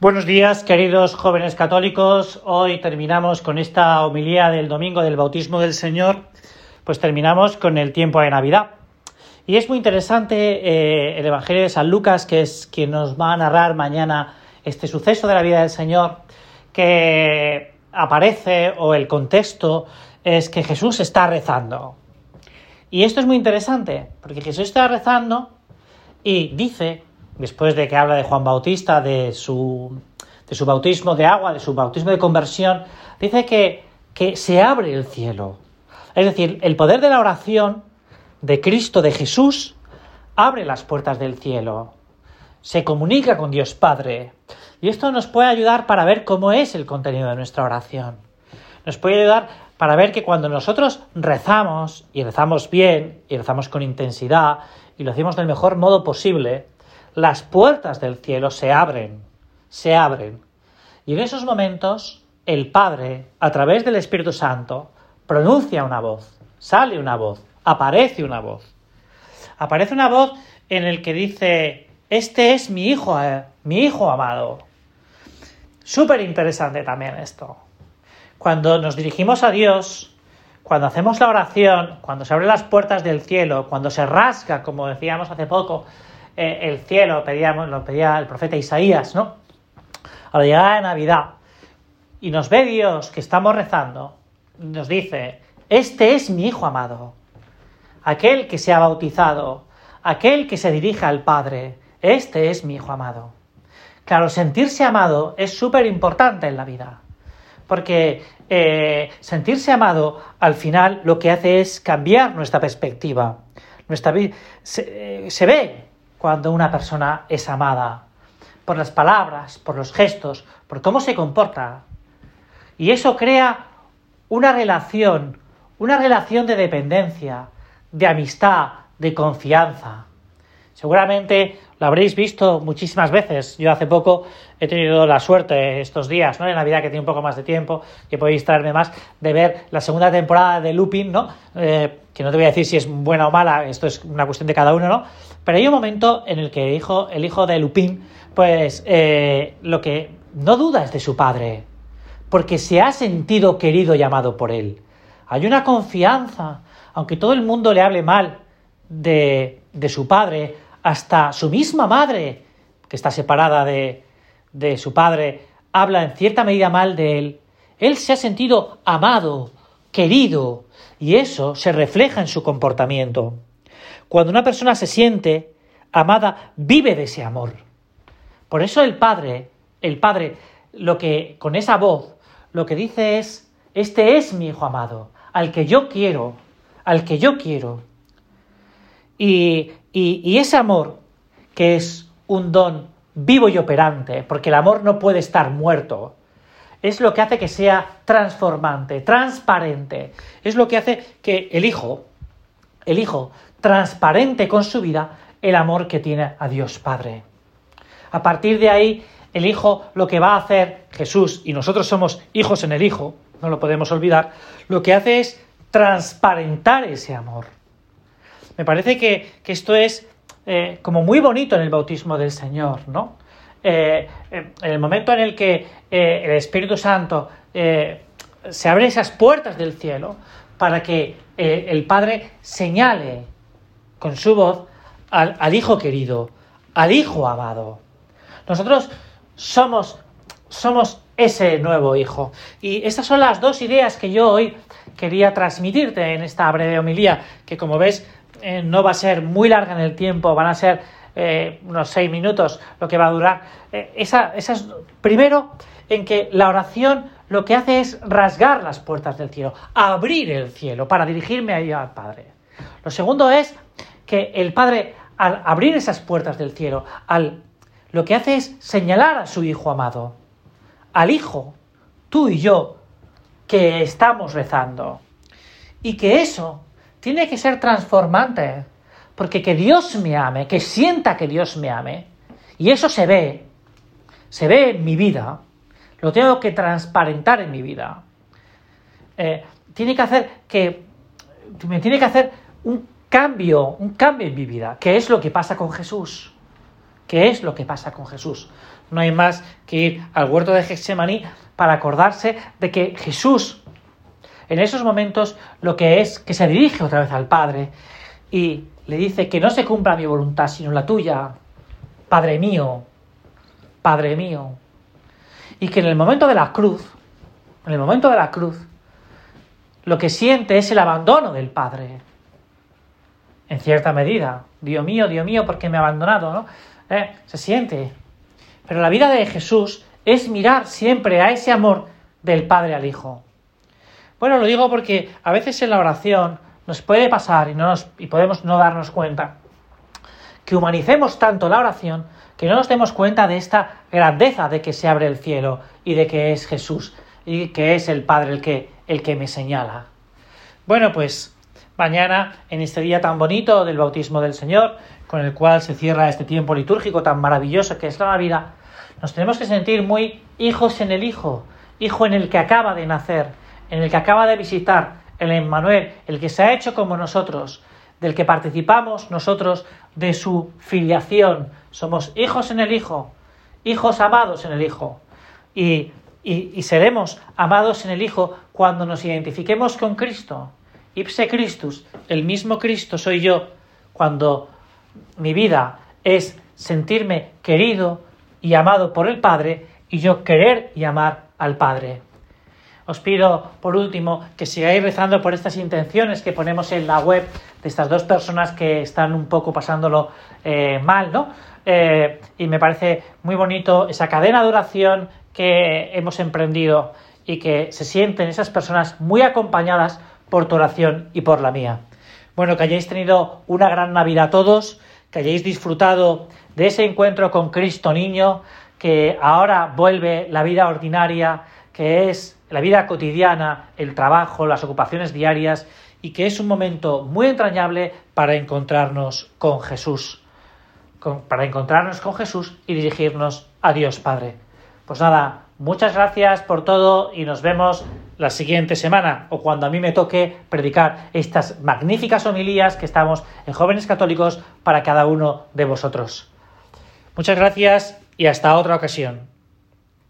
Buenos días, queridos jóvenes católicos. Hoy terminamos con esta homilía del domingo del bautismo del Señor, pues terminamos con el tiempo de Navidad. Y es muy interesante eh, el Evangelio de San Lucas, que es quien nos va a narrar mañana este suceso de la vida del Señor, que aparece, o el contexto, es que Jesús está rezando. Y esto es muy interesante, porque Jesús está rezando y dice después de que habla de Juan Bautista, de su, de su bautismo de agua, de su bautismo de conversión, dice que, que se abre el cielo. Es decir, el poder de la oración de Cristo, de Jesús, abre las puertas del cielo. Se comunica con Dios Padre. Y esto nos puede ayudar para ver cómo es el contenido de nuestra oración. Nos puede ayudar para ver que cuando nosotros rezamos, y rezamos bien, y rezamos con intensidad, y lo hacemos del mejor modo posible, las puertas del cielo se abren, se abren. Y en esos momentos el Padre, a través del Espíritu Santo, pronuncia una voz, sale una voz, aparece una voz. Aparece una voz en el que dice, este es mi hijo, eh, mi hijo amado. Súper interesante también esto. Cuando nos dirigimos a Dios, cuando hacemos la oración, cuando se abren las puertas del cielo, cuando se rasga, como decíamos hace poco, eh, el cielo, pedíamos, lo pedía el profeta Isaías, ¿no? A la llegada de Navidad, y nos ve Dios que estamos rezando, nos dice, este es mi Hijo amado, aquel que se ha bautizado, aquel que se dirige al Padre, este es mi Hijo amado. Claro, sentirse amado es súper importante en la vida, porque eh, sentirse amado al final lo que hace es cambiar nuestra perspectiva. Nuestra se, eh, se ve cuando una persona es amada, por las palabras, por los gestos, por cómo se comporta. Y eso crea una relación, una relación de dependencia, de amistad, de confianza. Seguramente lo habréis visto muchísimas veces. Yo hace poco he tenido la suerte estos días, ¿no? En Navidad que tiene un poco más de tiempo, que podéis traerme más, de ver la segunda temporada de Lupin, ¿no? Eh, que no te voy a decir si es buena o mala, esto es una cuestión de cada uno, ¿no? Pero hay un momento en el que el hijo, el hijo de Lupin, pues eh, lo que no duda es de su padre, porque se ha sentido querido y amado por él. Hay una confianza, aunque todo el mundo le hable mal de, de su padre, hasta su misma madre, que está separada de, de su padre, habla en cierta medida mal de él. Él se ha sentido amado, querido, y eso se refleja en su comportamiento. Cuando una persona se siente amada, vive de ese amor. Por eso el Padre, el Padre, lo que con esa voz, lo que dice es, este es mi Hijo amado, al que yo quiero, al que yo quiero. Y, y, ese amor, que es un don vivo y operante, porque el amor no puede estar muerto, es lo que hace que sea transformante, transparente. Es lo que hace que el Hijo, el Hijo, transparente con su vida el amor que tiene a Dios Padre. A partir de ahí, el Hijo lo que va a hacer Jesús, y nosotros somos hijos en el Hijo, no lo podemos olvidar, lo que hace es transparentar ese amor. Me parece que, esto es eh, como muy bonito en el bautismo del Señor, ¿no? Eh, en el momento en el que eh, el Espíritu Santo se abre esas puertas del cielo para que el Padre señale con su voz al, al, Hijo querido, al Hijo amado. Nosotros somos, somos ese nuevo Hijo. Y estas son las dos ideas que yo hoy quería transmitirte en esta breve homilía, que como ves eh, no va a ser muy larga en el tiempo, van a ser eh, unos seis minutos lo que va a durar. Eh, esa, es, primero, en que la oración lo que hace es rasgar las puertas del cielo, abrir el cielo para dirigirme ahí al Padre. Lo segundo es que el Padre, al abrir esas puertas del cielo, al, lo que hace es señalar a su Hijo amado, al Hijo, tú y yo, que estamos rezando. Y que eso tiene que ser transformante. Porque que Dios me ame, que sienta que Dios me ame, y eso se ve, se ve en mi vida, lo tengo que transparentar en mi vida. Eh, tiene que hacer que, me tiene que hacer un cambio, un cambio en mi vida, que es lo que pasa con Jesús. ¿Qué es lo que pasa con Jesús? no hay más que ir al huerto de Getsemaní para acordarse de que Jesús, en esos momentos, lo que es que se dirige otra vez al Padre y le dice que no se cumpla mi voluntad, sino la tuya, Padre mío, Padre mío. Y que en el momento de la cruz, en el momento de la cruz, lo que siente es el abandono del Padre. En cierta medida. Dios mío, Dios mío, ¿por qué me ha abandonado? ¿no? Eh, se siente. Pero la vida de Jesús es mirar siempre a ese amor del Padre al Hijo. Bueno, lo digo porque a veces en la oración nos puede pasar y, no nos, y podemos no darnos cuenta que humanicemos tanto la oración que no nos demos cuenta de esta grandeza de que se abre el cielo y de que es Jesús y que es el Padre el que, el que me señala. Bueno, pues mañana, en este día tan bonito del bautismo del Señor, con el cual se cierra este tiempo litúrgico tan maravilloso que es la Navidad, nos tenemos que sentir muy hijos en el Hijo, hijo en el que acaba de nacer, en el que acaba de visitar, el Emmanuel, el que se ha hecho como nosotros, del que participamos nosotros de su filiación. Somos hijos en el Hijo, hijos amados en el Hijo. Y, y, seremos amados en el Hijo cuando nos identifiquemos con Cristo. Ipse Christus, el mismo Cristo soy yo, cuando mi vida es sentirme querido y amado por el Padre y yo querer y amar al Padre. Os pido, por último, que sigáis rezando por estas intenciones que ponemos en la web de estas dos personas que están un poco pasándolo eh, mal, ¿no? Eh, y me parece muy bonito esa cadena de oración que hemos emprendido y que se sienten esas personas muy acompañadas por tu oración y por la mía. Bueno, que hayáis tenido una gran Navidad todos, que hayáis disfrutado de ese encuentro con Cristo Niño, que ahora vuelve la vida ordinaria, que es la vida cotidiana, el trabajo, las ocupaciones diarias y que es un momento muy entrañable para encontrarnos con Jesús, para encontrarnos con Jesús y dirigirnos a Dios Padre. Pues nada, muchas gracias por todo y nos vemos la siguiente semana o cuando a mí me toque predicar estas magníficas homilías que estamos en jóvenes católicos para cada uno de vosotros. Muchas gracias y hasta otra ocasión.